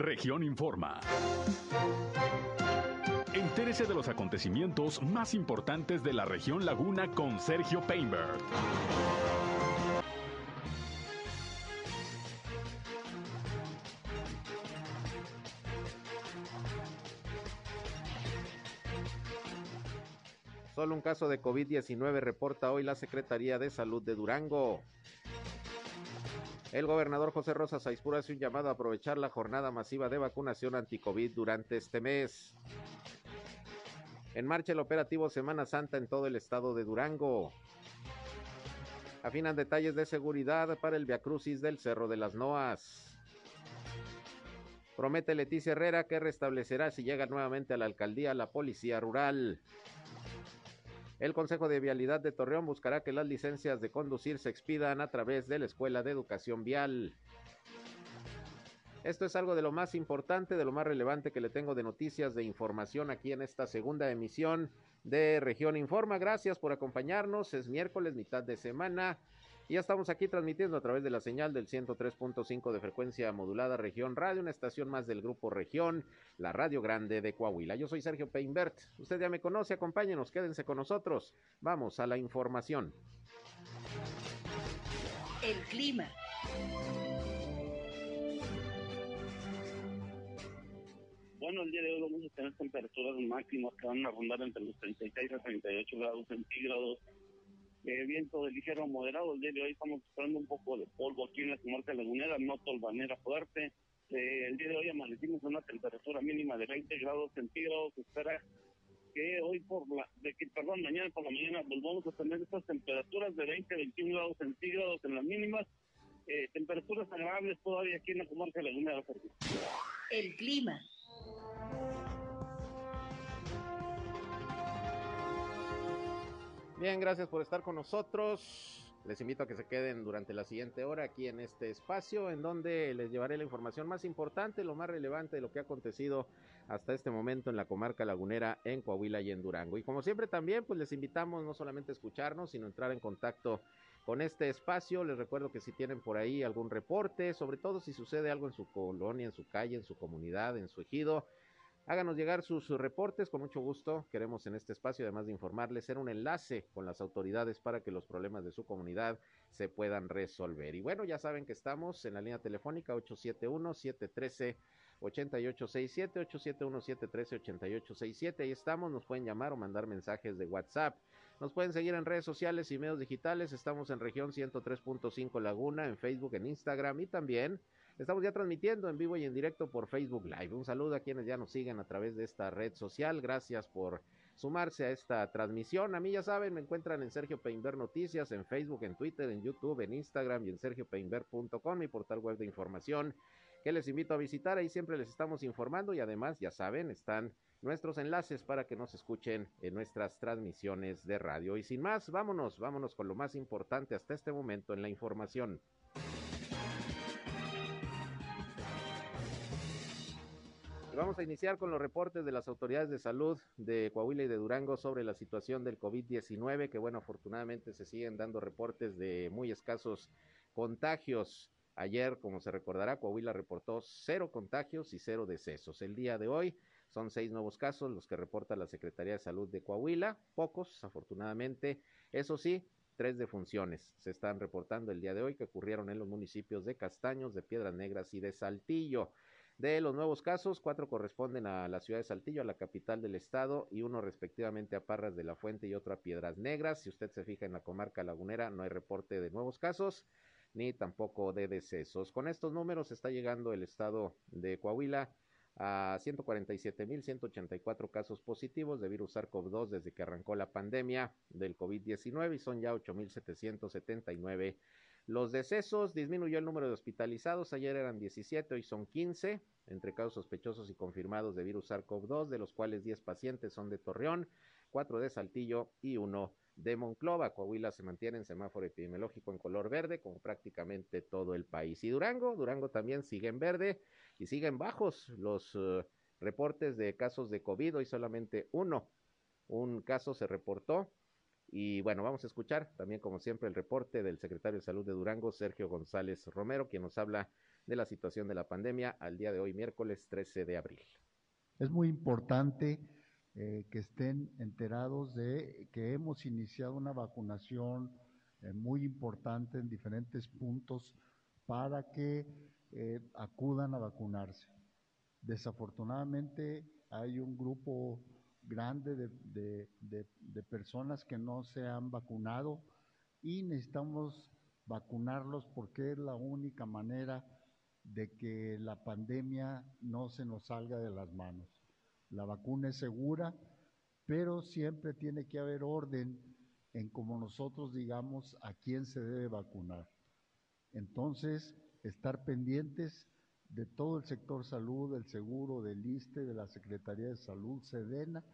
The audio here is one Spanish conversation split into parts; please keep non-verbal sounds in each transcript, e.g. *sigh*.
Región Informa. Entérese de los acontecimientos más importantes de la región Laguna con Sergio Painberg. Solo un caso de COVID-19 reporta hoy la Secretaría de Salud de Durango. El gobernador José Rosa Saispura hace un llamado a aprovechar la jornada masiva de vacunación anti-COVID durante este mes. En marcha el operativo Semana Santa en todo el estado de Durango. Afinan detalles de seguridad para el Viacrucis del Cerro de las Noas. Promete Leticia Herrera que restablecerá si llega nuevamente a la alcaldía la policía rural. El Consejo de Vialidad de Torreón buscará que las licencias de conducir se expidan a través de la Escuela de Educación Vial. Esto es algo de lo más importante, de lo más relevante que le tengo de noticias, de información aquí en esta segunda emisión de Región Informa. Gracias por acompañarnos. Es miércoles, mitad de semana. Y ya estamos aquí transmitiendo a través de la señal del 103.5 de frecuencia modulada Región Radio, una estación más del grupo Región, la Radio Grande de Coahuila. Yo soy Sergio Peinbert. Usted ya me conoce, acompáñenos, quédense con nosotros. Vamos a la información. El clima. Bueno, el día de hoy vamos a tener temperaturas máximas que van a rondar entre los 36 a 38 grados centígrados eh, viento de ligero a moderado. El día de hoy estamos esperando un poco de polvo aquí en la comarca lagunera, no tolvanera fuerte. Eh, el día de hoy amanecimos en una temperatura mínima de 20 grados centígrados. Espera que hoy por la, de que, perdón, mañana por la mañana volvamos a tener estas temperaturas de 20 21 grados centígrados en las mínimas. Eh, temperaturas agradables todavía aquí en la comarca lagunera. El clima. Bien, gracias por estar con nosotros. Les invito a que se queden durante la siguiente hora aquí en este espacio en donde les llevaré la información más importante, lo más relevante de lo que ha acontecido hasta este momento en la comarca lagunera en Coahuila y en Durango. Y como siempre también pues les invitamos no solamente a escucharnos, sino a entrar en contacto con este espacio. Les recuerdo que si tienen por ahí algún reporte, sobre todo si sucede algo en su colonia, en su calle, en su comunidad, en su ejido, Háganos llegar sus reportes, con mucho gusto. Queremos en este espacio, además de informarles, ser un enlace con las autoridades para que los problemas de su comunidad se puedan resolver. Y bueno, ya saben que estamos en la línea telefónica 871-713. 8867 871 713 8867 ahí estamos, nos pueden llamar o mandar mensajes de WhatsApp. Nos pueden seguir en redes sociales y medios digitales. Estamos en región 103.5 Laguna, en Facebook, en Instagram y también Estamos ya transmitiendo en vivo y en directo por Facebook Live. Un saludo a quienes ya nos siguen a través de esta red social. Gracias por sumarse a esta transmisión. A mí ya saben, me encuentran en Sergio Peinber Noticias, en Facebook, en Twitter, en YouTube, en Instagram y en sergiopeinber.com, mi portal web de información que les invito a visitar. Ahí siempre les estamos informando y además, ya saben, están nuestros enlaces para que nos escuchen en nuestras transmisiones de radio. Y sin más, vámonos, vámonos con lo más importante hasta este momento en la información. Vamos a iniciar con los reportes de las autoridades de salud de Coahuila y de Durango sobre la situación del COVID-19, que bueno, afortunadamente se siguen dando reportes de muy escasos contagios. Ayer, como se recordará, Coahuila reportó cero contagios y cero decesos. El día de hoy son seis nuevos casos los que reporta la Secretaría de Salud de Coahuila, pocos, afortunadamente. Eso sí, tres defunciones se están reportando el día de hoy que ocurrieron en los municipios de Castaños, de Piedras Negras y de Saltillo. De los nuevos casos, cuatro corresponden a la ciudad de Saltillo, a la capital del estado, y uno respectivamente a Parras de la Fuente y otro a Piedras Negras. Si usted se fija en la comarca lagunera, no hay reporte de nuevos casos ni tampoco de decesos. Con estos números está llegando el estado de Coahuila a 147.184 casos positivos de virus SARS-CoV-2 desde que arrancó la pandemia del COVID-19 y son ya 8.779 los decesos disminuyó el número de hospitalizados, ayer eran 17, hoy son 15, entre casos sospechosos y confirmados de virus SARS-CoV-2, de los cuales 10 pacientes son de Torreón, 4 de Saltillo y 1 de Monclova. Coahuila se mantiene en semáforo epidemiológico en color verde, como prácticamente todo el país. Y Durango, Durango también sigue en verde y siguen bajos los uh, reportes de casos de COVID, hoy solamente uno. Un caso se reportó y bueno, vamos a escuchar también, como siempre, el reporte del secretario de Salud de Durango, Sergio González Romero, quien nos habla de la situación de la pandemia al día de hoy, miércoles 13 de abril. Es muy importante eh, que estén enterados de que hemos iniciado una vacunación eh, muy importante en diferentes puntos para que eh, acudan a vacunarse. Desafortunadamente hay un grupo grande de, de, personas que no se han vacunado y necesitamos vacunarlos porque es la única manera de que la pandemia no se nos salga de las manos. La vacuna es segura, pero siempre tiene que haber orden en cómo nosotros digamos a quién se debe vacunar. Entonces, estar pendientes de todo el sector salud, del seguro, del ISTE, de la Secretaría de Salud, SEDENA,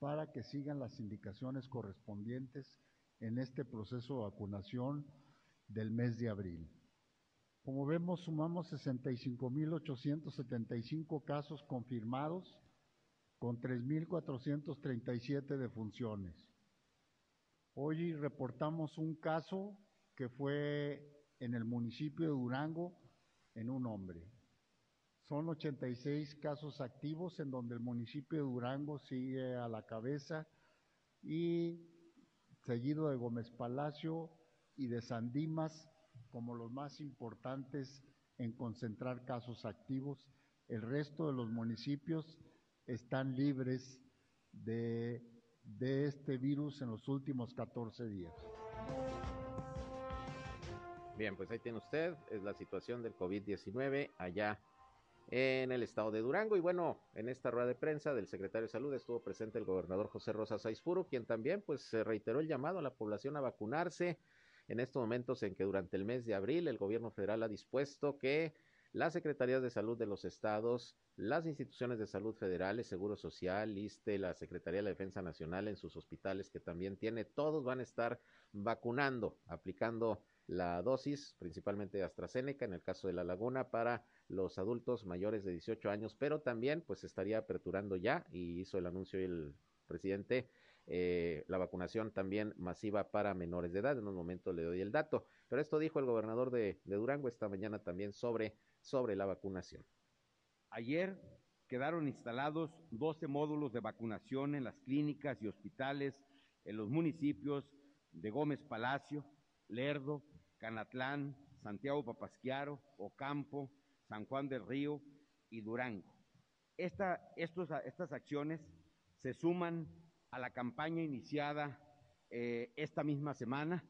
para que sigan las indicaciones correspondientes en este proceso de vacunación del mes de abril. Como vemos, sumamos 65.875 casos confirmados con 3.437 defunciones. Hoy reportamos un caso que fue en el municipio de Durango en un hombre. Son 86 casos activos en donde el municipio de Durango sigue a la cabeza y seguido de Gómez Palacio y de Sandimas como los más importantes en concentrar casos activos. El resto de los municipios están libres de, de este virus en los últimos 14 días. Bien, pues ahí tiene usted, es la situación del COVID-19 allá en el estado de Durango. Y bueno, en esta rueda de prensa del secretario de Salud estuvo presente el gobernador José Rosa Saizpuro, quien también pues reiteró el llamado a la población a vacunarse en estos momentos en que durante el mes de abril el gobierno federal ha dispuesto que las secretarías de salud de los estados, las instituciones de salud federales, Seguro Social, ISTE, la Secretaría de la Defensa Nacional en sus hospitales que también tiene, todos van a estar vacunando, aplicando la dosis, principalmente de AstraZeneca, en el caso de La Laguna, para los adultos mayores de 18 años, pero también pues estaría aperturando ya, y hizo el anuncio el presidente, eh, la vacunación también masiva para menores de edad. En un momento le doy el dato, pero esto dijo el gobernador de, de Durango esta mañana también sobre, sobre la vacunación. Ayer quedaron instalados 12 módulos de vacunación en las clínicas y hospitales en los municipios de Gómez Palacio, Lerdo, Canatlán, Santiago Papasquiaro, Ocampo, San Juan del Río y Durango. Esta, estos, estas acciones se suman a la campaña iniciada eh, esta misma semana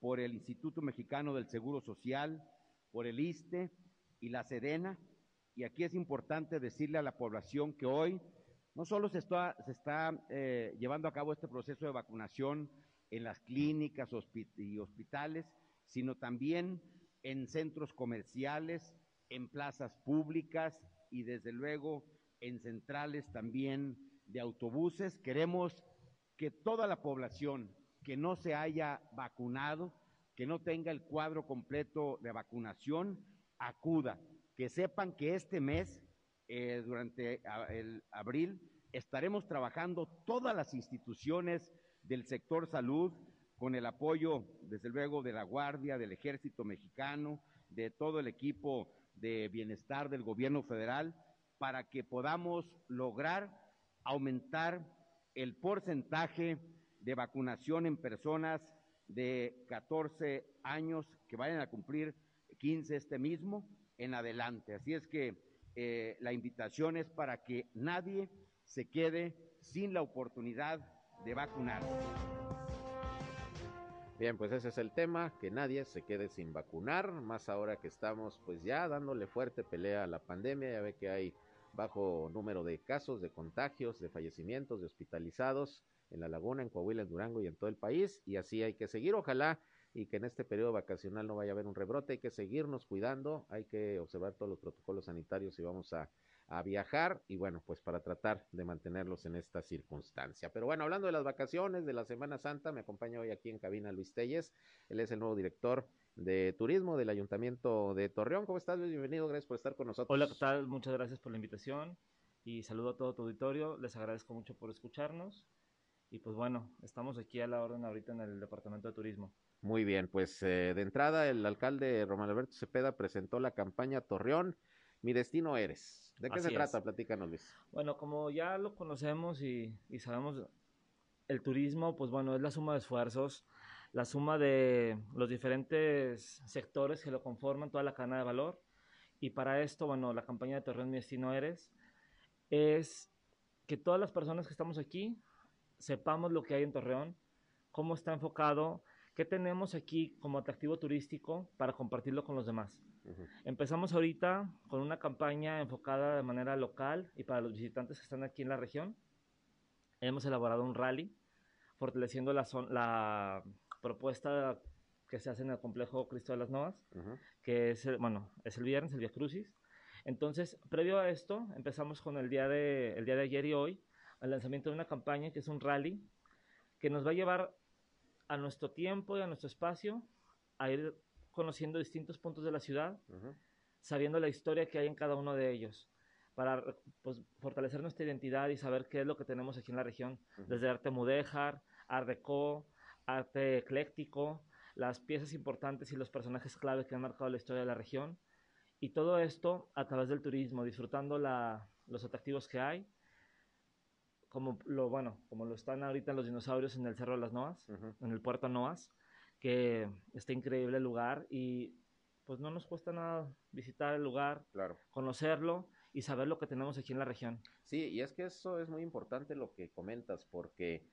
por el Instituto Mexicano del Seguro Social, por el ISTE y la SEDENA. Y aquí es importante decirle a la población que hoy no solo se está, se está eh, llevando a cabo este proceso de vacunación en las clínicas y hospitales, sino también en centros comerciales, en plazas públicas y desde luego en centrales también de autobuses. Queremos que toda la población que no se haya vacunado, que no tenga el cuadro completo de vacunación, acuda, que sepan que este mes, eh, durante el abril, estaremos trabajando todas las instituciones del sector salud, con el apoyo, desde luego, de la Guardia, del Ejército Mexicano, de todo el equipo de bienestar del gobierno federal, para que podamos lograr aumentar el porcentaje de vacunación en personas de 14 años que vayan a cumplir 15 este mismo en adelante. Así es que eh, la invitación es para que nadie se quede sin la oportunidad de vacunarse. Bien, pues ese es el tema, que nadie se quede sin vacunar, más ahora que estamos pues ya dándole fuerte pelea a la pandemia, ya ve que hay bajo número de casos, de contagios, de fallecimientos, de hospitalizados en La Laguna, en Coahuila, en Durango y en todo el país, y así hay que seguir, ojalá y que en este periodo vacacional no vaya a haber un rebrote, hay que seguirnos cuidando, hay que observar todos los protocolos sanitarios y vamos a a viajar y bueno, pues para tratar de mantenerlos en esta circunstancia. Pero bueno, hablando de las vacaciones de la Semana Santa, me acompaña hoy aquí en cabina Luis Telles, él es el nuevo director de turismo del Ayuntamiento de Torreón. ¿Cómo estás, Luis? Bienvenido, gracias por estar con nosotros. Hola, ¿qué tal? Muchas gracias por la invitación y saludo a todo tu auditorio. Les agradezco mucho por escucharnos y pues bueno, estamos aquí a la orden ahorita en el Departamento de Turismo. Muy bien, pues eh, de entrada el alcalde Román Alberto Cepeda presentó la campaña Torreón, mi destino eres. ¿De qué Así se es. trata? Platícanos, Luis. Bueno, como ya lo conocemos y, y sabemos, el turismo, pues bueno, es la suma de esfuerzos, la suma de los diferentes sectores que lo conforman, toda la cadena de valor. Y para esto, bueno, la campaña de Torreón Mi Destino Eres es que todas las personas que estamos aquí sepamos lo que hay en Torreón, cómo está enfocado, qué tenemos aquí como atractivo turístico para compartirlo con los demás. Empezamos ahorita con una campaña enfocada de manera local y para los visitantes que están aquí en la región. Hemos elaborado un rally fortaleciendo la, la propuesta que se hace en el complejo Cristo de las Novas, que es el, bueno, es el viernes, el Via Crucis. Entonces, previo a esto, empezamos con el día de, el día de ayer y hoy, el lanzamiento de una campaña que es un rally que nos va a llevar a nuestro tiempo y a nuestro espacio a ir conociendo distintos puntos de la ciudad, sabiendo la historia que hay en cada uno de ellos, para pues, fortalecer nuestra identidad y saber qué es lo que tenemos aquí en la región, desde arte mudéjar, art deco, arte ecléctico, las piezas importantes y los personajes clave que han marcado la historia de la región, y todo esto a través del turismo, disfrutando la- los atractivos que hay, como lo bueno, como lo están ahorita los dinosaurios en el Cerro de las Noas, en el puerto Noas, que está increíble el lugar y pues no nos cuesta nada visitar el lugar, Claro. conocerlo y saber lo que tenemos aquí en la región. Sí, y es que eso es muy importante lo que comentas, porque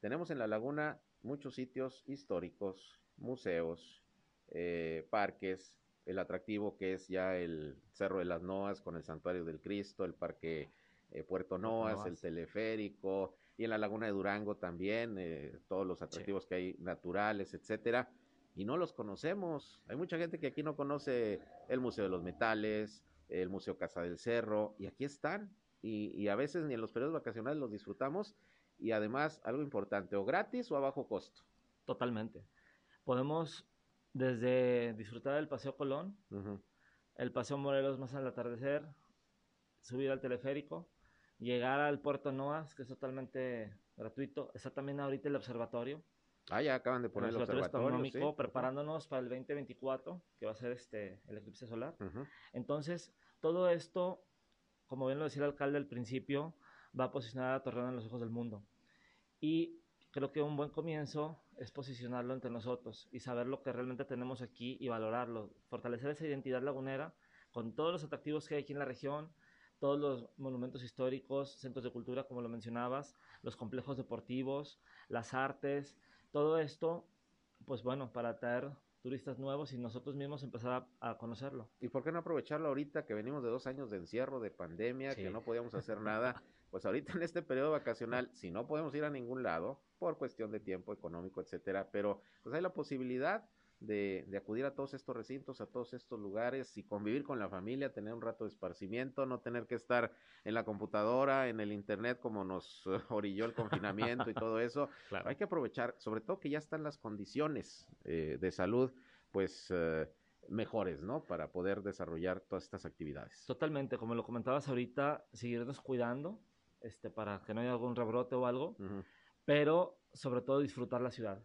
tenemos en la laguna muchos sitios históricos, museos, eh, parques, el atractivo que es ya el Cerro de las Noas con el Santuario del Cristo, el Parque eh, Puerto Noas, el teleférico, y en la laguna de Durango también, eh, todos los atractivos que hay naturales, etcétera, y no los conocemos. Hay mucha gente que aquí no conoce el Museo de los Metales, el Museo Casa del Cerro, y aquí están, y, y a veces ni en los periodos vacacionales los disfrutamos, y además algo importante, o gratis o a bajo costo. Totalmente. Podemos desde disfrutar del Paseo Colón, el Paseo Morelos más al atardecer, subir al teleférico, llegar al Puerto Noas, que es totalmente gratuito. Está también ahorita el observatorio, Ah, ya acaban de poner el observatorio observatorio. astronómico, sí. preparándonos para el 2024, que va a ser este el eclipse solar. Entonces, todo esto, como bien lo decía el alcalde al principio, va a posicionar a Torreón en los ojos del mundo. Y creo que un buen comienzo es posicionarlo entre nosotros y saber lo que realmente tenemos aquí y valorarlo, fortalecer esa identidad lagunera con todos los atractivos que hay aquí en la región, todos los monumentos históricos, centros de cultura, como lo mencionabas, los complejos deportivos, las artes, todo esto, pues bueno, para atraer turistas nuevos y nosotros mismos empezar a, a conocerlo. ¿Y por qué no aprovecharlo ahorita que venimos de dos años de encierro, de pandemia, Sí. que no podíamos hacer nada? *laughs* Pues ahorita en este periodo vacacional, si no podemos ir a ningún lado, por cuestión de tiempo económico, etcétera, pero pues hay la posibilidad de, de acudir a todos estos recintos, a todos estos lugares y convivir con la familia, tener un rato de esparcimiento, no tener que estar en la computadora, en el internet como nos *laughs* orilló el confinamiento y todo eso. *laughs* Claro. Hay que aprovechar, sobre todo que ya están las condiciones eh, de salud, pues eh, mejores, ¿no? Para poder desarrollar todas estas actividades. Totalmente, como lo comentabas ahorita, seguirnos cuidando, este, para que no haya algún rebrote o algo, Ujú, pero sobre todo disfrutar la ciudad.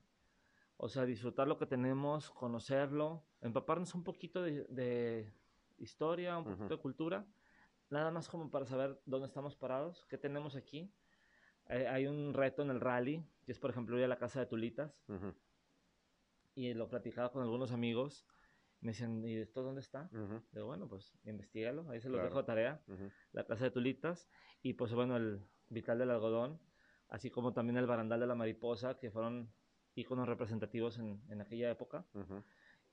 O sea, disfrutar lo que tenemos, conocerlo, empaparnos un poquito de, de historia, un poquito Ujú. de cultura, nada más como para saber dónde estamos parados, qué tenemos aquí. Eh, hay un reto en el rally, que es por ejemplo ir a la casa de Tulitas, ujú, y lo platicaba con algunos amigos, me decían, ¿y esto dónde está? ujú, Digo, bueno, pues investigalo, ahí se los Claro. dejo de tarea ujú. la Casa de Tulitas y pues bueno el Vital del Algodón, así como también el Barandal de la Mariposa, que fueron íconos representativos en, en aquella época, Ujú,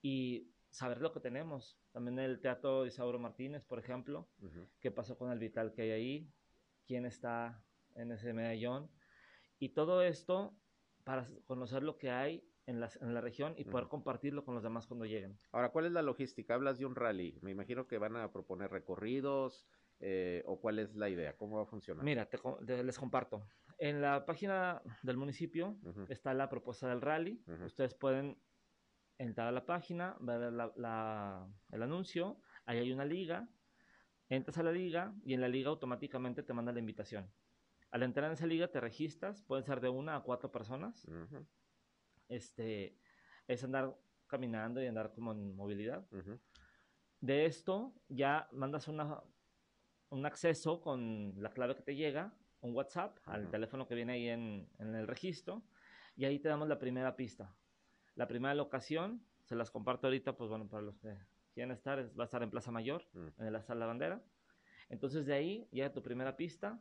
y saber lo que tenemos. También el Teatro de Isauro Martínez, por ejemplo, qué pasó con el Vital que hay ahí, quién está en ese medallón, y todo esto para conocer lo que hay en, la región y poder compartirlo con los demás cuando lleguen. Ahora, ¿cuál es la logística? Hablas de un rally. Me imagino que van a proponer recorridos eh, o cuál es la idea, cómo va a funcionar. Mira, te les comparto. En la página del municipio está la propuesta del rally. Ustedes pueden entrar a la página, ver la- la- el anuncio. Ahí hay una liga. Entras a la liga y en la liga automáticamente te manda la invitación. Al entrar en esa liga te registras. Pueden ser de una a cuatro personas. ujú, Este, es andar caminando y andar como en movilidad. De esto ya mandas una, un acceso con la clave que te llega, un WhatsApp al teléfono que viene ahí en, en el registro y ahí te damos la primera pista. La primera locación, se las comparto ahorita, pues bueno, para los que quieran estar, es- va a estar en Plaza Mayor, Mm. en la Sala Bandera. Entonces de ahí llega tu primera pista,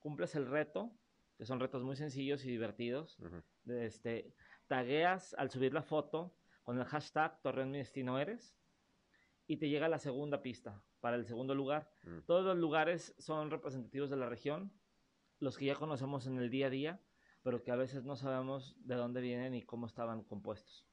cumples el reto, que son retos muy sencillos y divertidos. De este, tagueas al subir la foto con el hashtag Torreón mi destino eres y te llega la segunda pista para el segundo lugar. Mm. Todos los lugares son representativos de la región, los que ya conocemos en el día a día, pero que a veces no sabemos de dónde vienen y cómo estaban compuestos.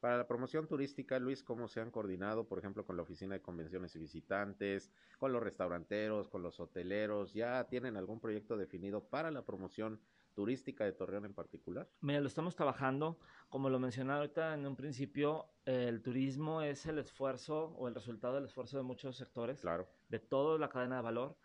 Para la promoción turística, Luis, ¿cómo se han coordinado, por ejemplo, con la Oficina de Convenciones y Visitantes, con los restauranteros, con los hoteleros? ¿Ya tienen algún proyecto definido para la promoción turística de Torreón en particular? Mira, lo estamos trabajando, como lo mencionaba ahorita en un principio, el turismo es el esfuerzo o el resultado del esfuerzo de muchos sectores. Claro. de toda la cadena de valor.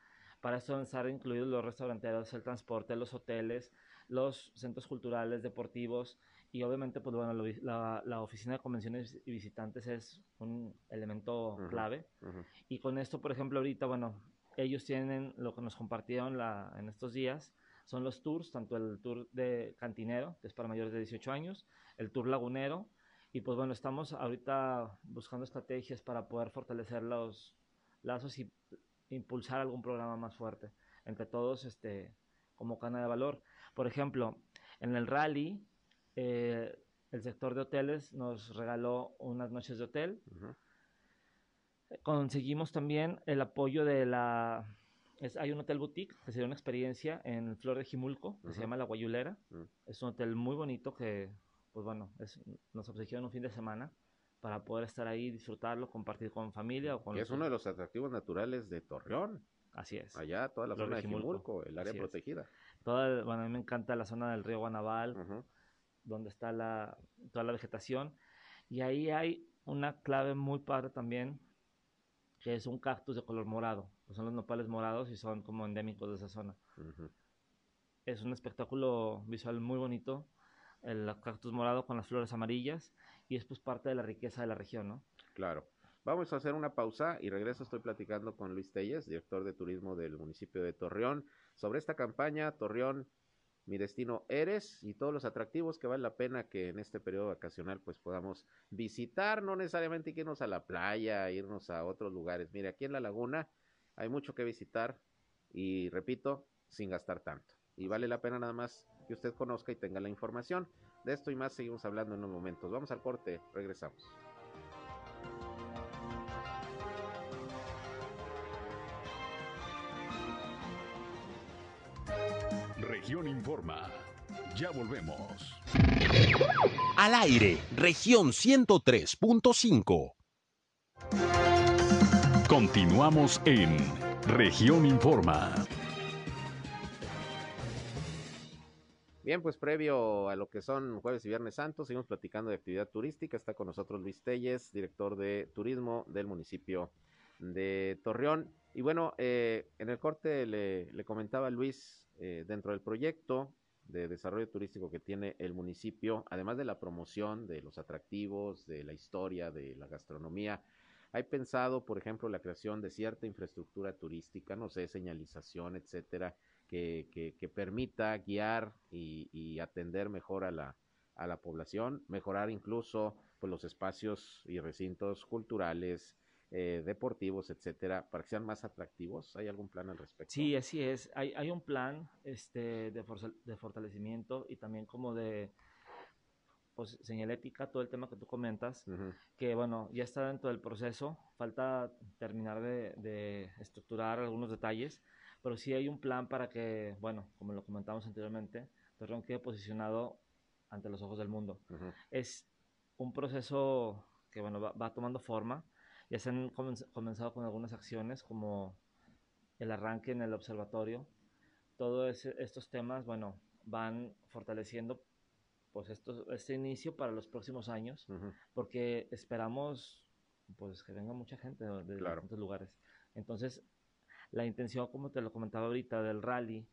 Para esto deben estar incluidos los restauranteros, el transporte, los hoteles, los centros culturales, deportivos y obviamente pues bueno, la, la oficina de convenciones y visitantes es un elemento Ujú. clave. Ujú. Y con esto, por ejemplo, ahorita, bueno, ellos tienen lo que nos compartieron la- en estos días, son los tours, tanto el tour de cantinero, que es para mayores de 18 años, el tour lagunero, y pues bueno, estamos ahorita buscando estrategias para poder fortalecer los lazos y impulsar algún programa más fuerte entre todos, este, como cana de valor. Por ejemplo, en el rally, eh, el sector de hoteles nos regaló unas noches de hotel, conseguimos también el apoyo de la... es- hay un hotel boutique que sería una experiencia en Flor de Jimulco, que se llama La Guayulera. Mm. Es un hotel muy bonito que, pues bueno, es, nos obsequiaron un fin de semana para poder estar ahí, disfrutarlo, compartir con familia o con Que los- es uno de los atractivos naturales de Torreón. Así es. Allá, toda la Flor zona de Jimulco. El área Así es. protegida. Toda bueno, a mí me encanta la zona del río Guanabal, donde está la, toda la vegetación. Y ahí hay una clave muy padre también, que es un cactus de color morado. que son los nopales morados y son como endémicos de esa zona. Es un espectáculo visual muy bonito, el cactus morado con las flores amarillas, y es pues parte de la riqueza de la región, ¿no? Claro. Vamos a hacer una pausa y regreso. Estoy platicando con Luis Telles, director de turismo del municipio de Torreón, sobre esta campaña Torreón, mi destino eres y todos los atractivos que vale la pena que en este periodo vacacional pues podamos visitar, no necesariamente irnos a la playa, irnos a otros lugares. Mire, aquí en la laguna hay mucho que visitar y repito, sin gastar tanto. Y vale la pena nada más que usted conozca y tenga la información. De esto y más seguimos hablando en unos momentos. Vamos al corte, regresamos. Región Informa. Ya volvemos. Al aire, región 103.5. Continuamos en Región Informa. Bien, pues previo a lo que son jueves y viernes santos, seguimos platicando de actividad turística. Está con nosotros Luis Telles, director de turismo del municipio de Torreón. Y bueno, eh, en el corte le, le comentaba Luis, eh, dentro del proyecto de desarrollo turístico que tiene el municipio, además de la promoción de los atractivos, de la historia, de la gastronomía, hay pensado, por ejemplo, la creación de cierta infraestructura turística, no sé, señalización, etcétera, que, que, que permita guiar y, y atender mejor a la, a la población, mejorar incluso pues, los espacios y recintos culturales, eh, deportivos, etcétera, para que sean más atractivos. ¿Hay algún plan al respecto? Sí, así es. Hay, hay un plan este, de, forza- de fortalecimiento y también como de pues, señalética, todo el tema que tú comentas, Ujú, que bueno, ya está dentro del proceso, falta terminar de, de estructurar algunos detalles, pero sí hay un plan para que, bueno, como lo comentamos anteriormente, Torreón quede posicionado ante los ojos del mundo. ujú. Es un proceso que, bueno, va, va tomando forma, ya se han comenz- comenzado con algunas acciones como el arranque en el observatorio, todos estos temas, bueno, van fortaleciendo pues esto, este inicio para los próximos años, Ujú. porque esperamos pues que venga mucha gente de, de Claro. distintos lugares. Entonces, la intención, como te lo comentaba ahorita, del rally,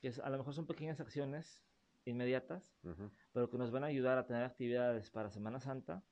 que es, a lo mejor son pequeñas acciones, inmediatas, Ujú. pero que nos van a ayudar a tener actividades para Semana Santa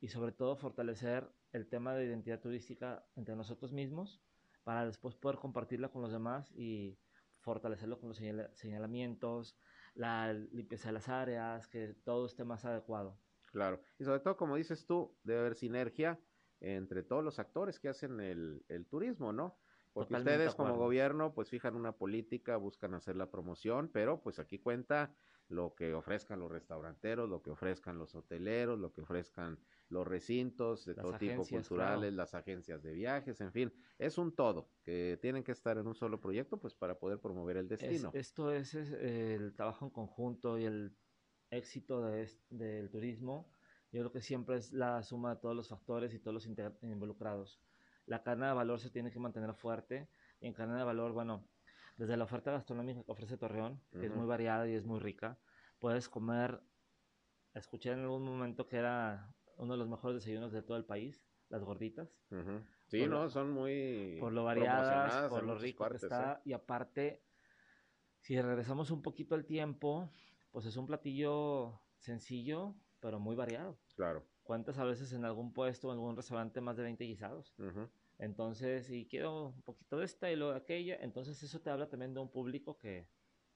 y sobre todo fortalecer el tema de identidad turística entre nosotros mismos para después poder compartirla con los demás y fortalecerlo con los señala- señalamientos, la limpieza de las áreas, que todo esté más adecuado. Claro. Y sobre todo, como dices tú, debe haber sinergia entre todos los actores que hacen el, el turismo, ¿no? Porque Totalmente ustedes de como gobierno pues fijan una política, buscan hacer la promoción, pero pues aquí cuenta lo que ofrezcan los restauranteros, lo que ofrezcan los hoteleros, lo que ofrezcan los recintos de Las todo tipo culturales, claro. las agencias de viajes, en fin, es un todo que tienen que estar en un solo proyecto pues para poder promover el Es- destino. esto es, es, el trabajo en conjunto y el éxito de del turismo. Yo creo que siempre es la suma de todos los factores y todos los involucrados. La cadena de valor se tiene que mantener fuerte y en cadena de valor, bueno, desde la oferta gastronómica que ofrece Torreón, que es muy variada y es muy rica, puedes comer, escuché en algún momento que era uno de los mejores desayunos de todo el país, las gorditas. Sí, no, lo- son muy por lo variadas, por lo rico partes, que ¿eh? Y aparte, si regresamos un poquito al tiempo, pues es un platillo sencillo, pero muy variado. Claro. Cuentas a veces en algún puesto o en algún restaurante más de 20 guisados. Ujú. Entonces, si quiero un poquito de esta y luego de aquella, entonces eso te habla también de un público que,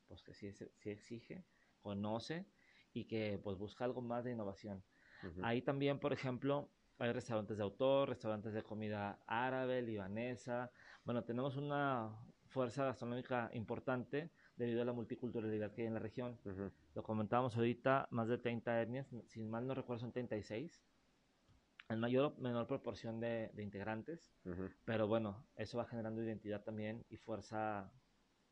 pues que sí, sí exige, conoce y que pues busca algo más de innovación. Ujú. Ahí también, por ejemplo, hay restaurantes de autor, restaurantes de comida árabe, libanesa. Bueno, tenemos una fuerza gastronómica importante debido a la multiculturalidad que hay en la región. Ujú. Lo comentábamos ahorita, más de 30 etnias, si mal no recuerdo son 36, en mayor o menor proporción de, de integrantes, Ujú. pero bueno, eso va generando identidad también y fuerza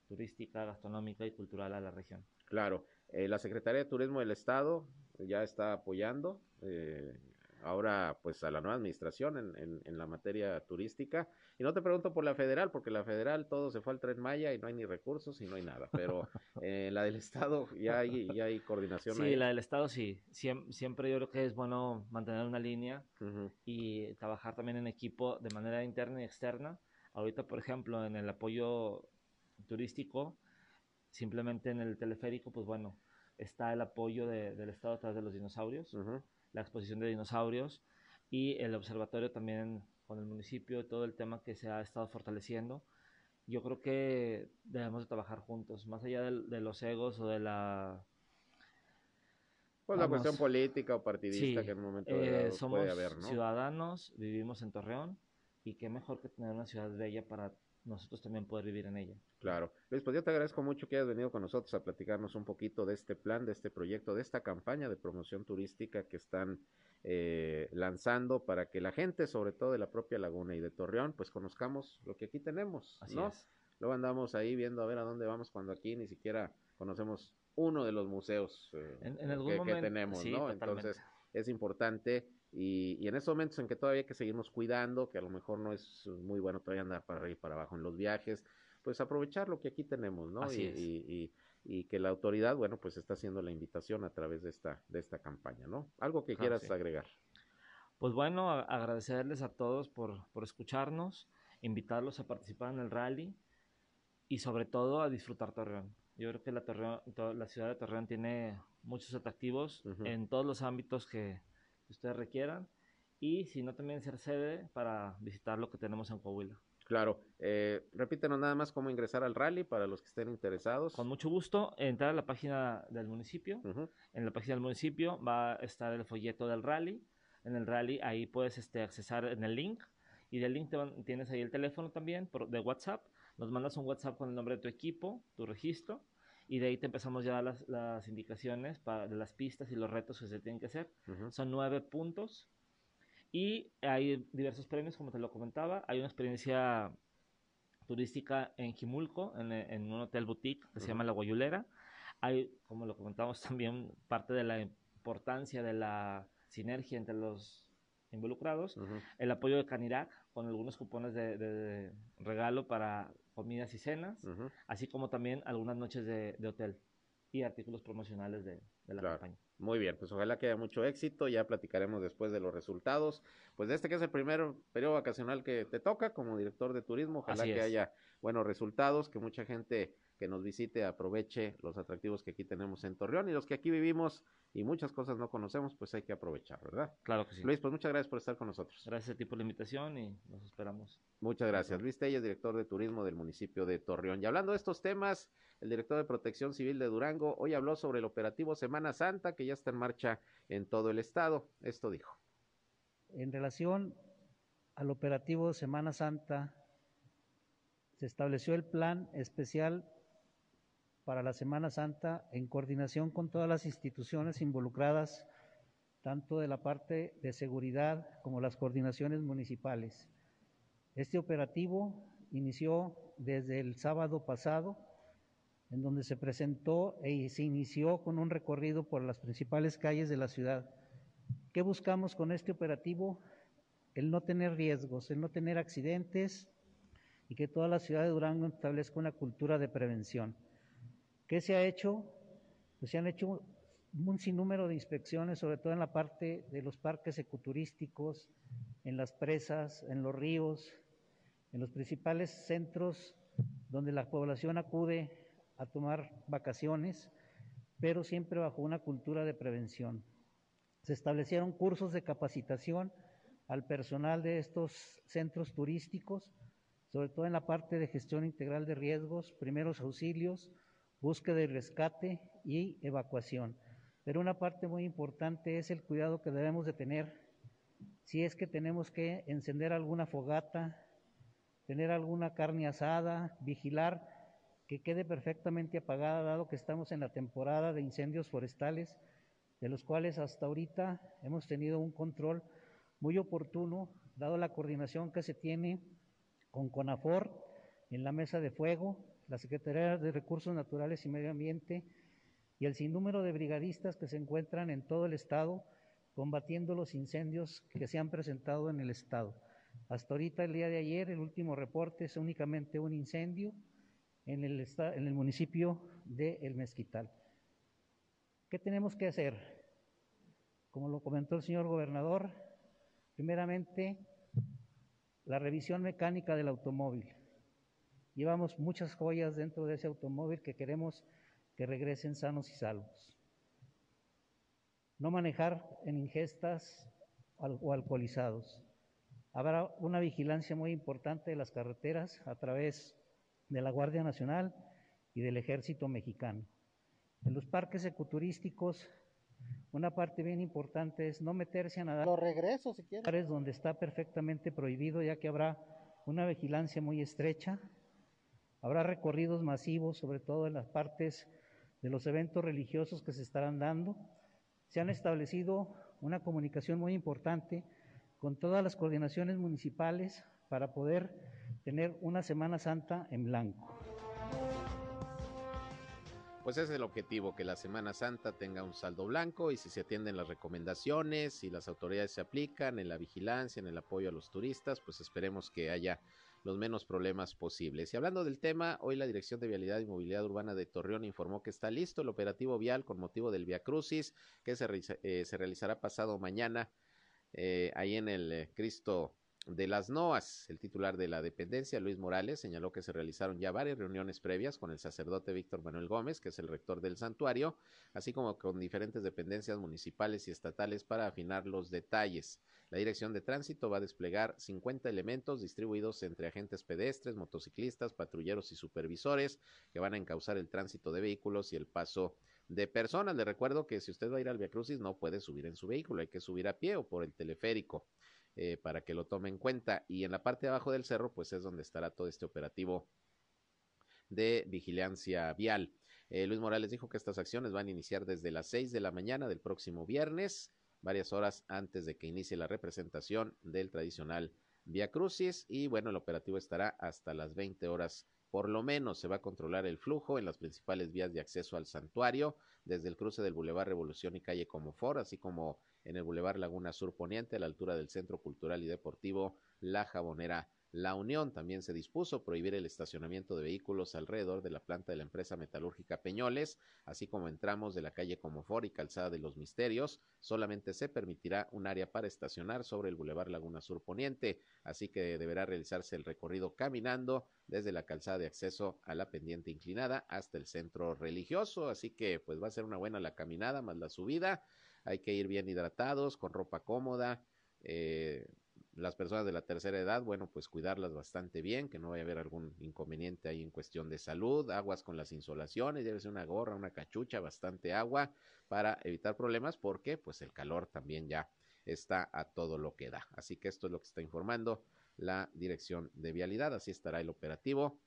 turística, gastronómica y cultural a la región. Claro, eh, la Secretaría de Turismo del Estado ya está apoyando eh, ahora pues a la nueva administración en, en- en la materia turística. Y no te pregunto por la federal, porque la federal todo se fue al tren Maya y no hay ni recursos y no hay nada. Pero eh, la del Estado ya hay, ya hay coordinación Sí, ahí. la del Estado sí. Siem- siempre yo creo que es bueno mantener una línea y trabajar también en equipo de manera interna y externa. Ahorita, por ejemplo, en el apoyo turístico, simplemente en el teleférico, pues bueno, está el apoyo de- del Estado a través de los dinosaurios, ujú. La exposición de dinosaurios y el observatorio también con el municipio, todo el tema que se ha estado fortaleciendo. Yo creo que debemos de trabajar juntos, más allá del- de, los egos o de la... Pues la Vamos. cuestión política o partidista Sí, que en un momento eh, somos puede haber, ¿no? ciudadanos, vivimos en Torreón y qué mejor que tener una ciudad bella para nosotros también poder vivir en ella. Claro. Luis, pues yo te agradezco mucho que hayas venido con nosotros a platicarnos un poquito de este plan, de este proyecto, de esta campaña de promoción turística que están eh, lanzando para que la gente, sobre todo de la propia laguna y de Torreón, pues conozcamos lo que aquí tenemos, Así ¿no? es. Luego andamos ahí viendo a ver a dónde vamos cuando aquí ni siquiera conocemos uno de los museos eh, En, en algún que, tenemos, sí, ¿no? totalmente. Entonces es importante y, y en esos momentos en que todavía hay que seguirnos cuidando, que a lo mejor no es muy bueno todavía andar para arriba y para abajo en los viajes, pues aprovechar lo que aquí tenemos, ¿no? Así y, es. y, y- que la autoridad, bueno, pues está haciendo la invitación a través de esta, de esta campaña, ¿no? Algo que quieras sí. agregar. Pues bueno, a- agradecerles a todos por, por escucharnos, invitarlos a participar en el rally y sobre todo a disfrutar Torreón. Yo creo que la, Torreón- to- la ciudad de Torreón tiene muchos atractivos Ujú. en todos los ámbitos que ustedes requieran y si no también ser sede para visitar lo que tenemos en Coahuila. Claro, eh, repítenos nada más cómo ingresar al rally para los que estén interesados. Con mucho gusto, entrar a la página del municipio. Ujú, En la página del municipio va a estar el folleto del rally. En el rally ahí puedes este, accesar en el link. Y del link te van- tienes ahí el teléfono también por, de WhatsApp. Nos mandas un WhatsApp con el nombre de tu equipo, tu registro. Y de ahí te empezamos ya las, las indicaciones para, de las pistas y los retos que se tienen que hacer. ujú. Son nueve puntos. Y hay diversos premios, como te lo comentaba. Hay una experiencia turística en Jimulco, en, en un hotel boutique que se llama La Guayulera. Hay, como lo comentamos *laughs* también, parte de la importancia de la sinergia entre los involucrados. Ujú. El apoyo de Canirac, con algunos cupones de, de regalo para comidas y cenas, así como también algunas noches de, de hotel y artículos promocionales de, de la Claro. campaña. Muy bien, pues ojalá que haya mucho éxito, ya platicaremos después de los resultados, pues de este que es el primer periodo vacacional que te toca como director de turismo, ojalá Así que es. haya buenos resultados, que mucha gente que nos visite aproveche los atractivos que aquí tenemos en Torreón y los que aquí vivimos y muchas cosas no conocemos, pues hay que aprovechar, ¿verdad? Claro que sí. Luis, pues muchas gracias por estar con nosotros. Gracias a ti por la invitación y nos esperamos. Muchas gracias. Luis Telles, director de turismo del municipio de Torreón. Y hablando de estos temas, el director de Protección Civil de Durango hoy habló sobre el operativo Semana Santa que ya está en marcha en todo el estado. Esto dijo. En relación al operativo Semana Santa, se estableció el plan especial para la Semana Santa en coordinación con todas las instituciones involucradas, tanto de la parte de seguridad como las coordinaciones municipales. Este operativo inició desde el sábado pasado, en donde se presentó y se inició con un recorrido por las principales calles de la ciudad. ¿Qué buscamos con este operativo? El no tener riesgos, el no tener accidentes y que toda la ciudad de Durango establezca una cultura de prevención. ¿Qué se ha hecho? Pues se han hecho un sinnúmero de inspecciones, sobre todo en la parte de los parques ecoturísticos, en las presas, en los ríos, en los principales centros donde la población acude a tomar vacaciones, pero siempre bajo una cultura de prevención. Se establecieron cursos de capacitación al personal de estos centros turísticos, sobre todo en la parte de gestión integral de riesgos, primeros auxilios, búsqueda y rescate y evacuación. Pero una parte muy importante es el cuidado que debemos de tener si es que tenemos que encender alguna fogata, tener alguna carne asada, vigilar que quede perfectamente apagada, dado que estamos en la temporada de incendios forestales, de los cuales hasta ahorita hemos tenido un control muy oportuno, dado la coordinación que se tiene con CONAFOR en la mesa de fuego, la Secretaría de Recursos Naturales y Medio Ambiente y el sinnúmero de brigadistas que se encuentran en todo el estado combatiendo los incendios que se han presentado en el estado. Hasta ahorita, el día de ayer, el último reporte es únicamente un incendio en el, en el municipio de El Mezquital. ¿Qué tenemos que hacer? Como lo comentó el señor gobernador, primeramente la revisión mecánica del automóvil. Llevamos muchas joyas dentro de ese automóvil que queremos que regresen sanos y salvos. No manejar en ingestas o alcoholizados. Habrá una vigilancia muy importante de las carreteras a través de la Guardia Nacional y del Ejército Mexicano. En los parques ecoturísticos, una parte bien importante es no meterse a nadar. Los regresos, si quieren. Donde está perfectamente prohibido, ya que habrá una vigilancia muy estrecha Habrá recorridos masivos, sobre todo en las partes de los eventos religiosos que se estarán dando. Se han establecido una comunicación muy importante con todas las coordinaciones municipales para poder tener una Semana Santa en blanco. Pues es el objetivo, que la Semana Santa tenga un saldo blanco y si se atienden las recomendaciones, si las autoridades se aplican en la vigilancia, en el apoyo a los turistas, pues esperemos que haya los menos problemas posibles. Y hablando del tema, hoy la Dirección de Vialidad y Movilidad Urbana de Torreón informó que está listo el operativo vial con motivo del Via Crucis, que se, eh, se realizará pasado mañana eh, ahí en el eh, Cristo de las NOAS. El titular de la dependencia, Luis Morales, señaló que se realizaron ya varias reuniones previas con el sacerdote Víctor Manuel Gómez, que es el rector del santuario, así como con diferentes dependencias municipales y estatales para afinar los detalles. La Dirección de Tránsito va a desplegar 50 elementos distribuidos entre agentes pedestres, motociclistas, patrulleros y supervisores que van a encauzar el tránsito de vehículos y el paso de personas. Le recuerdo que si usted va a ir al Via Crucis no puede subir en su vehículo, hay que subir a pie o por el teleférico. Eh, para que lo tome en cuenta. Y en la parte de abajo del cerro, pues es donde estará todo este operativo de vigilancia vial. Eh, Luis Morales dijo que estas acciones van a iniciar desde las 6 de la mañana del próximo viernes, varias horas antes de que inicie la representación del tradicional Via Crucis. Y bueno, el operativo estará hasta las 20 horas por lo menos se va a controlar el flujo en las principales vías de acceso al santuario, desde el cruce del Boulevard Revolución y calle Comofor, así como en el Boulevard Laguna Sur Poniente, a la altura del Centro Cultural y Deportivo La Jabonera La Unión también se dispuso prohibir el estacionamiento de vehículos alrededor de la planta de la empresa metalúrgica Peñoles, así como en tramos de la calle Comofor y Calzada de los Misterios. Solamente se permitirá un área para estacionar sobre el Boulevard Laguna Sur Poniente, así que deberá realizarse el recorrido caminando desde la calzada de acceso a la pendiente inclinada hasta el centro religioso. Así que pues va a ser una buena la caminada más la subida. Hay que ir bien hidratados, con ropa cómoda. Eh, las personas de la tercera edad, bueno, pues cuidarlas bastante bien, que no vaya a haber algún inconveniente ahí en cuestión de salud, aguas con las insolaciones, ser una gorra, una cachucha, bastante agua para evitar problemas, porque pues el calor también ya está a todo lo que da. Así que esto es lo que está informando la Dirección de Vialidad, así estará el operativo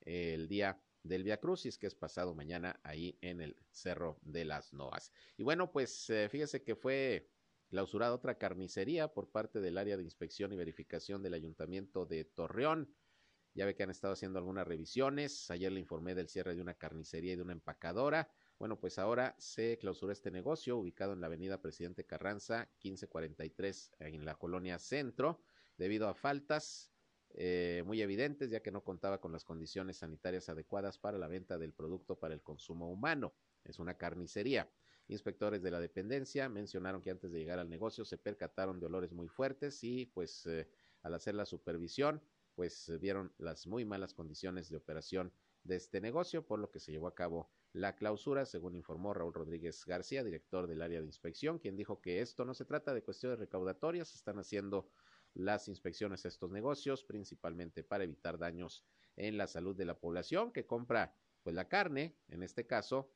el día del Via Crucis, que es pasado mañana ahí en el Cerro de las Noas. Y bueno, pues eh, fíjese que fue clausurada otra carnicería por parte del área de inspección y verificación del Ayuntamiento de Torreón. Ya ve que han estado haciendo algunas revisiones. Ayer le informé del cierre de una carnicería y de una empacadora. Bueno, pues ahora se clausuró este negocio ubicado en la avenida Presidente Carranza, 1543, en la colonia Centro, debido a faltas eh, muy evidentes, ya que no contaba con las condiciones sanitarias adecuadas para la venta del producto para el consumo humano. Es una carnicería. Inspectores de la dependencia mencionaron que antes de llegar al negocio se percataron de olores muy fuertes y pues eh, al hacer la supervisión pues vieron las muy malas condiciones de operación de este negocio, por lo que se llevó a cabo la clausura, según informó Raúl Rodríguez García, director del área de inspección, quien dijo que esto no se trata de cuestiones recaudatorias, están haciendo las inspecciones a estos negocios, principalmente para evitar daños en la salud de la población que compra pues la carne, en este caso,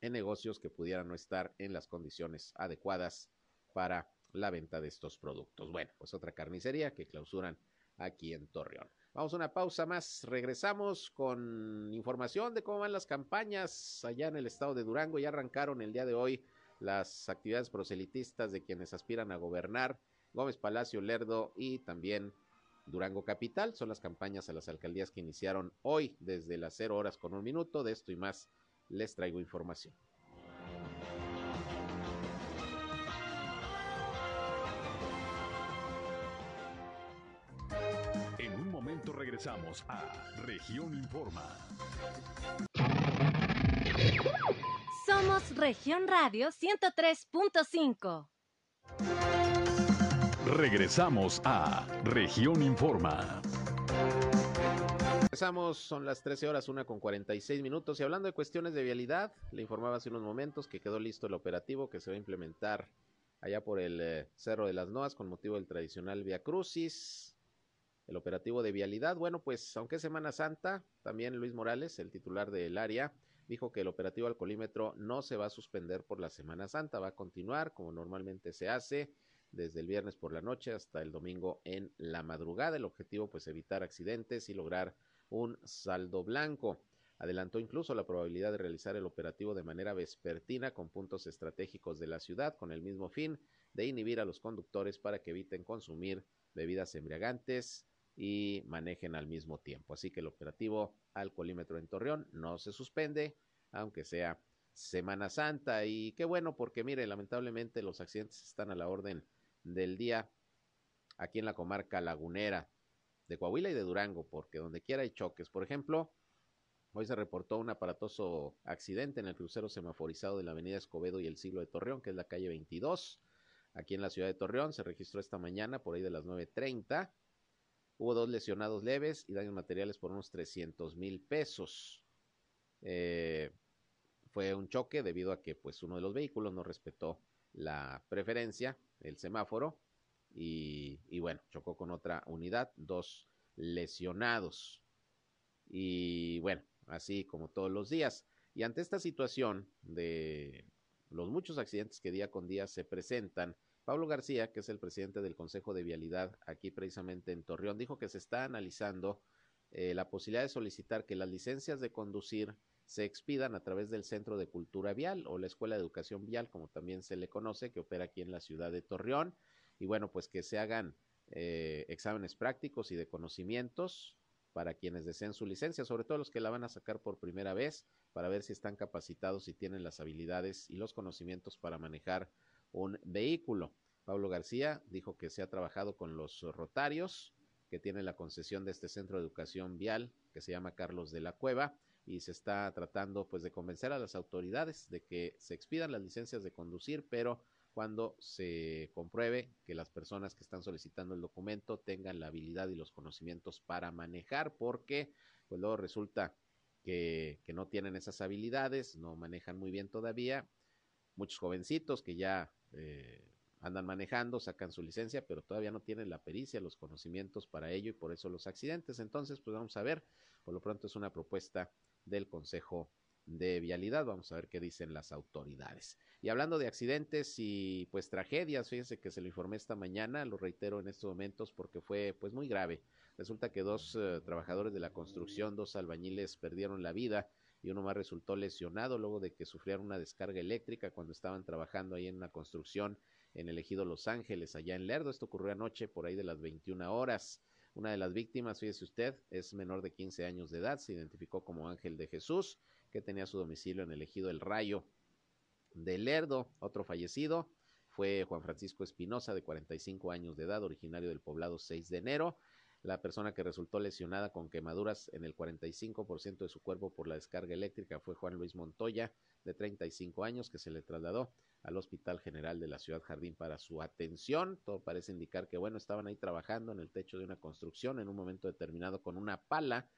en negocios que pudieran no estar en las condiciones adecuadas para la venta de estos productos. Bueno, pues otra carnicería que clausuran aquí en Torreón. Vamos a una pausa más. Regresamos con información de cómo van las campañas allá en el estado de Durango. Ya arrancaron el día de hoy las actividades proselitistas de quienes aspiran a gobernar Gómez Palacio, Lerdo y también Durango Capital. Son las campañas a las alcaldías que iniciaron hoy desde las cero horas con un minuto. De esto y más les traigo información. En un momento regresamos a Región Informa. Somos Región Radio 103.5. Regresamos a Región Informa. Empezamos, son las 13 horas, una con 46 minutos. Y hablando de cuestiones de vialidad, le informaba hace unos momentos que quedó listo el operativo que se va a implementar allá por el eh, Cerro de las Noas con motivo del tradicional Via Crucis. El operativo de vialidad, bueno, pues aunque es Semana Santa, también Luis Morales, el titular del área, dijo que el operativo alcoholímetro no se va a suspender por la Semana Santa, va a continuar como normalmente se hace desde el viernes por la noche hasta el domingo en la madrugada. El objetivo, pues, evitar accidentes y lograr un saldo blanco. Adelantó incluso la probabilidad de realizar el operativo de manera vespertina con puntos estratégicos de la ciudad con el mismo fin de inhibir a los conductores para que eviten consumir bebidas embriagantes y manejen al mismo tiempo. Así que el operativo alcoholímetro en Torreón no se suspende, aunque sea Semana Santa. Y qué bueno, porque mire, lamentablemente los accidentes están a la orden del día aquí en la comarca lagunera de Coahuila y de Durango, porque donde quiera hay choques. Por ejemplo, hoy se reportó un aparatoso accidente en el crucero semaforizado de la avenida Escobedo y el siglo de Torreón, que es la calle 22. Aquí en la ciudad de Torreón se registró esta mañana por ahí de las 9.30. Hubo dos lesionados leves y daños materiales por unos 300 mil pesos. Eh, fue un choque debido a que pues uno de los vehículos no respetó la preferencia, el semáforo, y, bueno, chocó con otra unidad, dos lesionados. Y bueno, así como todos los días. Y ante esta situación de los muchos accidentes que día con día se presentan, Pablo García, que es el presidente del Consejo de Vialidad aquí precisamente en Torreón, dijo que se está analizando eh, la posibilidad de solicitar que las licencias de conducir se expidan a través del Centro de Cultura Vial o la Escuela de Educación Vial, como también se le conoce, que opera aquí en la ciudad de Torreón. Y bueno, pues que se hagan eh, exámenes prácticos y de conocimientos para quienes deseen su licencia, sobre todo los que la van a sacar por primera vez, para ver si están capacitados y tienen las habilidades y los conocimientos para manejar un vehículo. Pablo García dijo que se ha trabajado con los rotarios que tiene la concesión de este centro de educación vial que se llama Carlos de la Cueva y se está tratando pues de convencer a las autoridades de que se expidan las licencias de conducir, pero cuando se compruebe que las personas que están solicitando el documento tengan la habilidad y los conocimientos para manejar, porque pues luego resulta que, que no tienen esas habilidades, no manejan muy bien todavía, muchos jovencitos que ya eh, andan manejando, sacan su licencia, pero todavía no tienen la pericia, los conocimientos para ello y por eso los accidentes. Entonces, pues vamos a ver, por lo pronto es una propuesta del Consejo de Vialidad, vamos a ver qué dicen las autoridades. Y hablando de accidentes y pues tragedias, fíjense que se lo informé esta mañana, lo reitero en estos momentos porque fue pues muy grave. Resulta que dos uh, trabajadores de la construcción, dos albañiles perdieron la vida y uno más resultó lesionado luego de que sufrieron una descarga eléctrica cuando estaban trabajando ahí en una construcción en el ejido Los Ángeles, allá en Lerdo. Esto ocurrió anoche por ahí de las 21 horas. Una de las víctimas, fíjese usted, es menor de 15 años de edad, se identificó como Ángel de Jesús, que tenía su domicilio en el ejido El Rayo de Lerdo. Otro fallecido fue Juan Francisco Espinosa, de 45 años de edad, originario del poblado 6 de enero. La persona que resultó lesionada con quemaduras en el 45% de su cuerpo por la descarga eléctrica fue Juan Luis Montoya, de 35 años, que se le trasladó al Hospital General de la Ciudad Jardín para su atención. Todo parece indicar que, bueno, estaban ahí trabajando en el techo de una construcción en un momento determinado con una pala.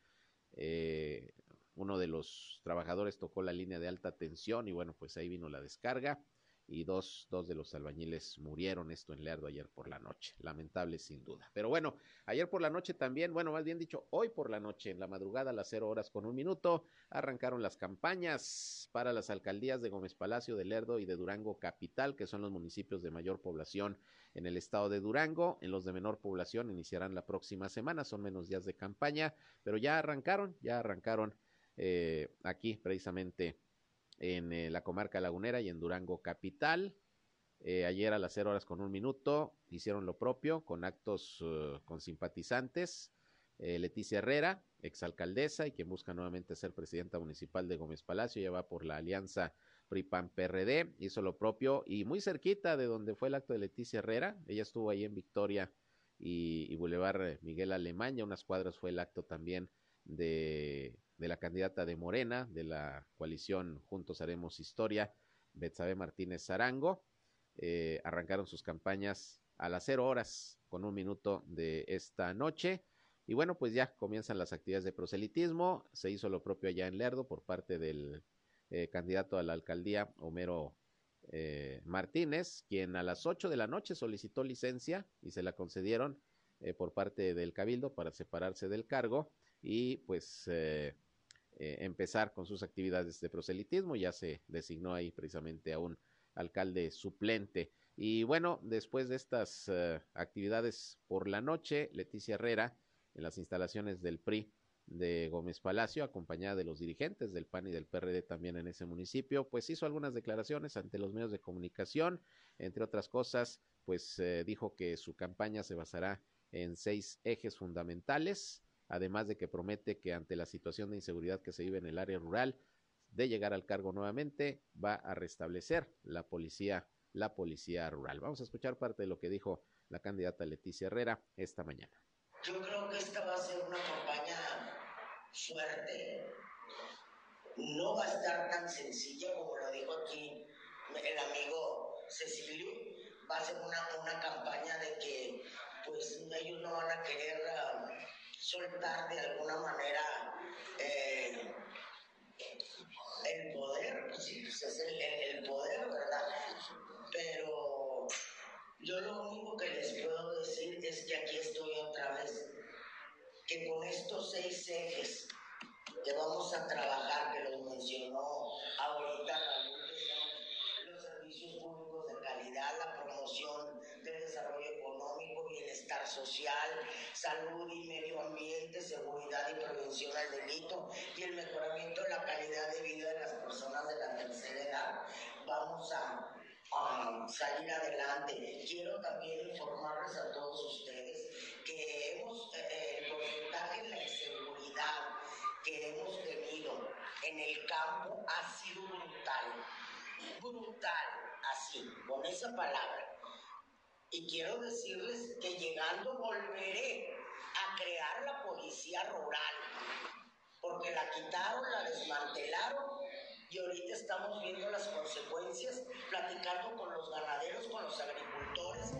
Eh, uno de los trabajadores tocó la línea de alta tensión y, bueno, pues ahí vino la descarga y dos, dos de los albañiles murieron esto en Lerdo ayer por la noche. Lamentable sin duda. Pero bueno, ayer por la noche también, bueno, más bien dicho, hoy por la noche, en la madrugada a las cero horas con un minuto, arrancaron las campañas para las alcaldías de Gómez Palacio, de Lerdo y de Durango Capital, que son los municipios de mayor población en el estado de Durango. En los de menor población iniciarán la próxima semana, son menos días de campaña, pero ya arrancaron, ya arrancaron eh, aquí precisamente en eh, la comarca lagunera y en Durango capital. Eh, ayer a las cero horas con un minuto hicieron lo propio con actos uh, con simpatizantes. Leticia Herrera, exalcaldesa y quien busca nuevamente ser presidenta municipal de Gómez Palacio, ya va por la alianza PRI-PAN-PRD, hizo lo propio y muy cerquita de donde fue el acto de Leticia Herrera, ella estuvo ahí en Victoria y, y Boulevard Miguel Alemán, ya unas cuadras fue el acto también de de la candidata de Morena, de la coalición Juntos Haremos Historia, Betsabe Martínez Zarango. Eh, arrancaron sus campañas a las cero horas con un minuto de esta noche. Y bueno, pues ya comienzan las actividades de proselitismo. Se hizo lo propio allá en Lerdo por parte del eh, candidato a la alcaldía, Homero eh, Martínez, quien a las ocho de la noche solicitó licencia y se la concedieron por parte del Cabildo para separarse del cargo. Y pues eh, empezar con sus actividades de proselitismo. Ya se designó ahí precisamente a un alcalde suplente. Y bueno, después de estas uh, actividades por la noche, Leticia Herrera, en las instalaciones del PRI de Gómez Palacio, acompañada de los dirigentes del PAN y del PRD también en ese municipio, pues hizo algunas declaraciones ante los medios de comunicación, entre otras cosas, pues eh, dijo que su campaña se basará en seis ejes fundamentales, además de que promete que ante la situación de inseguridad que se vive en el área rural, de llegar al cargo nuevamente, va a restablecer la policía, la policía rural. Vamos a escuchar parte de lo que dijo la candidata Leticia Herrera esta mañana. Yo creo que esta va a ser una campaña fuerte. No va a estar tan sencilla como lo dijo aquí el amigo Cecilio. Va a ser una, una campaña de que pues ellos no van a querer uh, soltar de alguna manera eh, el poder, pues es el, el, el, poder, ¿verdad? Pero yo lo único que les puedo decir es que aquí estoy otra vez, que con estos seis ejes que vamos a trabajar, que los mencionó ahorita los servicios públicos de calidad, la promoción del desarrollo económico, bienestar social, salud y medio ambiente, seguridad y prevención al delito y el mejoramiento de la calidad de vida de las personas de la tercera edad. Vamos a, salir adelante. Quiero también informarles a todos ustedes que hemos, eh, el porcentaje de la inseguridad que hemos tenido en el campo ha sido brutal. Brutal, así, con esa palabra. Y quiero decirles que llegando volveré a crear la policía rural, porque la quitaron, la desmantelaron y ahorita estamos viendo las consecuencias, platicando con los ganaderos, con los agricultores.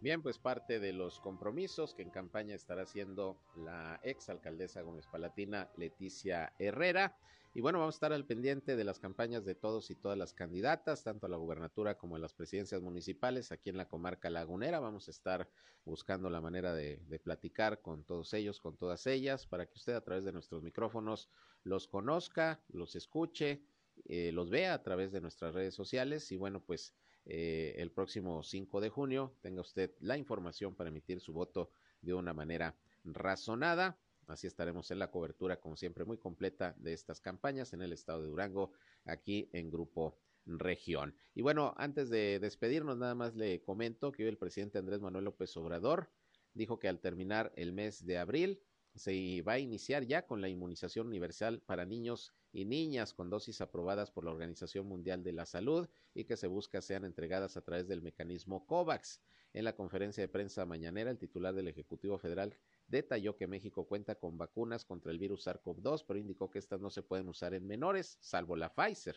Bien, pues parte de los compromisos que en campaña estará haciendo la ex alcaldesa Gómez Palatina, Leticia Herrera. Y bueno, vamos a estar al pendiente de las campañas de todos y todas las candidatas, tanto a la gubernatura como a las presidencias municipales aquí en la comarca lagunera. Vamos a estar buscando la manera de, platicar con todos ellos, con todas ellas, para que usted a través de nuestros micrófonos los conozca, los escuche, eh, los vea a través de nuestras redes sociales y bueno, pues eh, el próximo 5 de junio tenga usted la información para emitir su voto de una manera razonada. Así estaremos en la cobertura, como siempre, muy completa de estas campañas en el estado de Durango, aquí en Grupo Región. Y bueno, antes de despedirnos, nada más le comento que hoy el presidente Andrés Manuel López Obrador dijo que al terminar el mes de abril se va a iniciar ya con la inmunización universal para niños y niñas con dosis aprobadas por la Organización Mundial de la Salud y que se busca sean entregadas a través del mecanismo COVAX. En la conferencia de prensa mañanera, el titular del Ejecutivo Federal detalló que México cuenta con vacunas contra el virus SARS-CoV-2, pero indicó que estas no se pueden usar en menores, salvo la Pfizer,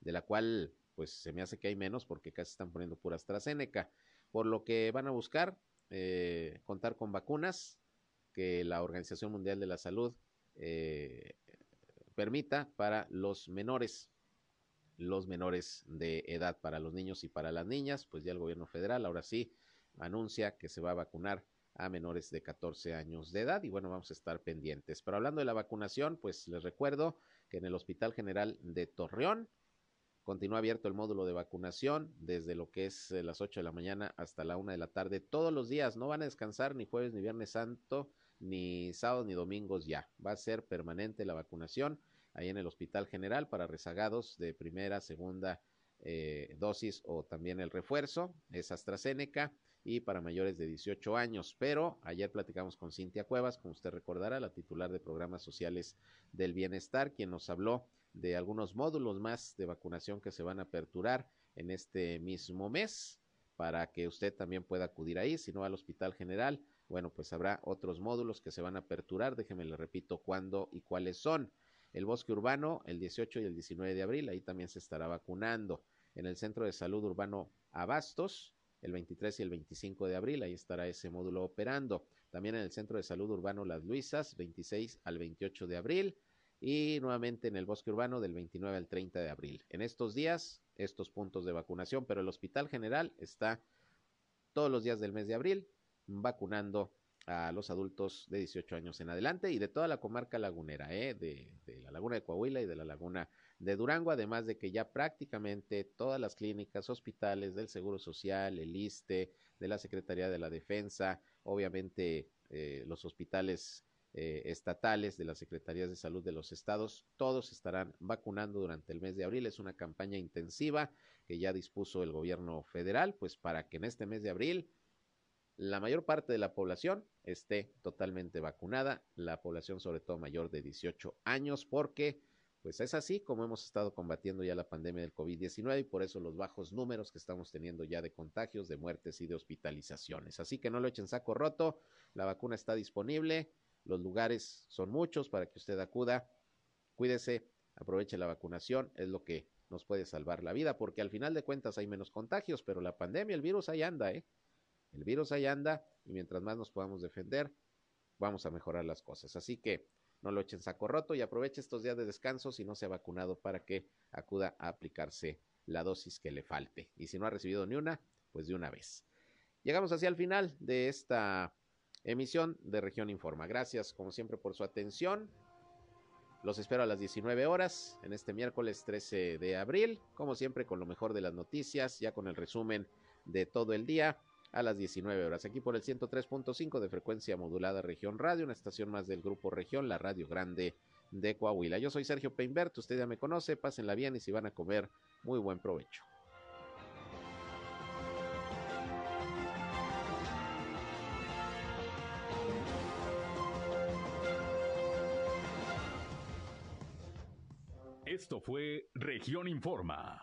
de la cual pues se me hace que hay menos porque casi están poniendo pura AstraZeneca, por lo que van a buscar eh, contar con vacunas que la Organización Mundial de la Salud eh, permita para los menores, los menores de edad, para los niños y para las niñas, pues ya el gobierno federal ahora sí anuncia que se va a vacunar a menores de 14 años de edad y bueno, vamos a estar pendientes. Pero hablando de la vacunación, pues les recuerdo que en el Hospital General de Torreón continúa abierto el módulo de vacunación desde lo que es eh, las 8 de la mañana hasta la 1 de la tarde todos los días. No van a descansar ni jueves ni viernes santo ni sábados ni domingos ya. Va a ser permanente la vacunación ahí en el Hospital General para rezagados de primera, segunda eh, dosis o también el refuerzo. Es AstraZeneca y para mayores de 18 años. Pero ayer platicamos con Cintia Cuevas, como usted recordará, la titular de programas sociales del bienestar, quien nos habló de algunos módulos más de vacunación que se van a aperturar en este mismo mes para que usted también pueda acudir ahí, si no al Hospital General bueno, pues habrá otros módulos que se van a aperturar, déjeme le repito cuándo y cuáles son. El bosque urbano, el 18 y el 19 de abril, ahí también se estará vacunando. En el Centro de Salud Urbano Abastos, el 23 y el 25 de abril, ahí estará ese módulo operando. También en el Centro de Salud Urbano Las Luisas, 26 al 28 de abril. Y nuevamente en el bosque urbano del 29 al 30 de abril. En estos días, estos puntos de vacunación, pero el Hospital General está todos los días del mes de abril, vacunando a los adultos de 18 años en adelante y de toda la comarca lagunera, ¿eh? de, de, la laguna de Coahuila y de la laguna de Durango, además de que ya prácticamente todas las clínicas, hospitales del Seguro Social, el ISTE, de la Secretaría de la Defensa, obviamente eh, los hospitales eh, estatales de las Secretarías de Salud de los estados, todos estarán vacunando durante el mes de abril. Es una campaña intensiva que ya dispuso el gobierno federal, pues para que en este mes de abril la mayor parte de la población esté totalmente vacunada, la población sobre todo mayor de 18 años, porque pues es así como hemos estado combatiendo ya la pandemia del COVID-19 y por eso los bajos números que estamos teniendo ya de contagios, de muertes y de hospitalizaciones. Así que no lo echen saco roto, la vacuna está disponible, los lugares son muchos para que usted acuda, cuídese, aproveche la vacunación, es lo que nos puede salvar la vida, porque al final de cuentas hay menos contagios, pero la pandemia, el virus ahí anda, ¿eh? El virus ahí anda y mientras más nos podamos defender, vamos a mejorar las cosas. Así que no lo echen saco roto y aproveche estos días de descanso si no se ha vacunado para que acuda a aplicarse la dosis que le falte. Y si no ha recibido ni una, pues de una vez. Llegamos hacia el final de esta emisión de Región Informa. Gracias como siempre por su atención. Los espero a las 19 horas en este miércoles 13 de abril, como siempre con lo mejor de las noticias, ya con el resumen de todo el día a las 19 horas. Aquí por el 103.5 de frecuencia modulada Región Radio, una estación más del Grupo Región, la Radio Grande de Coahuila. Yo soy Sergio Peinbert, usted ya me conoce, pásenla bien y si van a comer, muy buen provecho. Esto fue Región Informa